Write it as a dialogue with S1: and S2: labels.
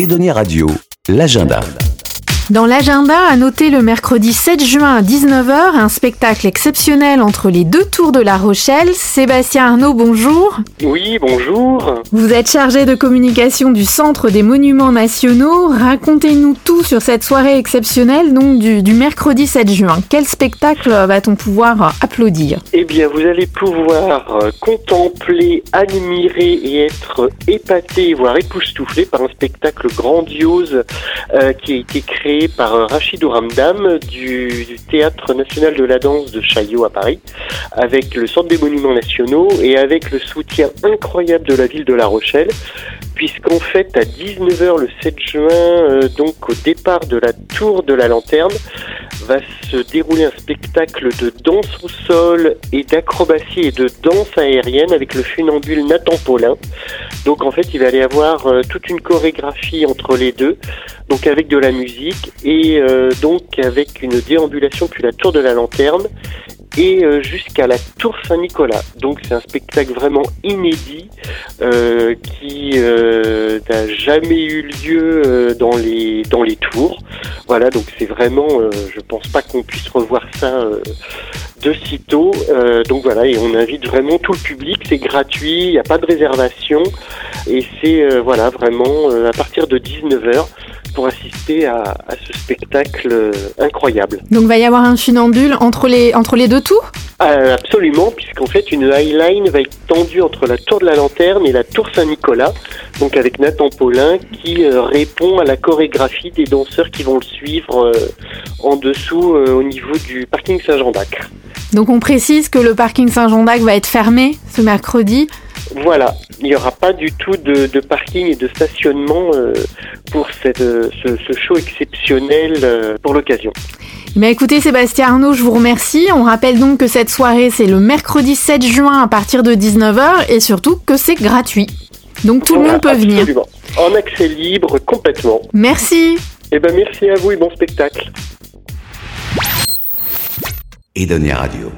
S1: Edonia Radio, l'agenda.
S2: Dans l'agenda, à noter le mercredi 7 juin à 19h, un spectacle exceptionnel entre les deux tours de La Rochelle. Sébastien Arnaud, bonjour.
S3: Oui, bonjour.
S2: Vous êtes chargé de communication du Centre des Monuments Nationaux. Racontez-nous tout sur cette soirée exceptionnelle donc du, du mercredi 7 juin. Quel spectacle va-t-on pouvoir applaudir?
S3: Eh bien, vous allez pouvoir euh, contempler, admirer et être épaté, voire époustouflé par un spectacle grandiose euh, qui a été créé par Rachid Ouramdam du, du Théâtre National de la Danse de Chaillot à Paris, avec le Centre des Monuments Nationaux et avec le soutien incroyable de la ville de La Rochelle, puisqu'en fait, à 19h le 7 juin, euh, donc au départ de la Tour de la Lanterne, va se dérouler un spectacle de danse au sol et d'acrobatie et de danse aérienne avec le funambule Nathan Paulin. Donc en fait, il va y avoir euh, toute une chorégraphie entre les deux, donc avec de la musique et euh, donc avec une déambulation puis la tour de la lanterne et euh, jusqu'à la tour Saint-Nicolas. Donc c'est un spectacle vraiment inédit euh, qui euh, n'a jamais eu lieu euh, dans les dans les tours. Voilà, donc c'est vraiment, euh, je pense pas qu'on puisse revoir ça euh, de sitôt. Donc voilà, et on invite vraiment tout le public. C'est gratuit, il n'y a pas de réservation et c'est euh, voilà vraiment euh, à partir de 19h pour assister à, à ce spectacle euh, incroyable.
S2: Donc va y avoir un funambule entre les, entre les deux tours?
S3: Euh, absolument, puisqu'en fait une highline va être tendue entre la tour de la lanterne et la tour Saint-Nicolas, donc avec Nathan Paulin qui euh, répond à la chorégraphie des danseurs qui vont le suivre euh, en dessous euh, au niveau du parking Saint-Jean d'Acre.
S2: Donc on précise que le parking Saint-Jean d'Acre va être fermé ce mercredi?
S3: Voilà, il n'y aura pas du tout de, de parking et de stationnement euh, pour cette, euh, ce, ce show exceptionnel euh, pour l'occasion.
S2: Mais écoutez Sébastien Arnaud, je vous remercie. On rappelle donc que cette soirée c'est le mercredi 7 juin à partir de 19h et surtout que c'est gratuit. Donc tout le monde peut venir.
S3: absolument. En accès libre, complètement.
S2: Merci.
S3: Eh ben merci à vous et bon spectacle.
S1: Edonia Radio.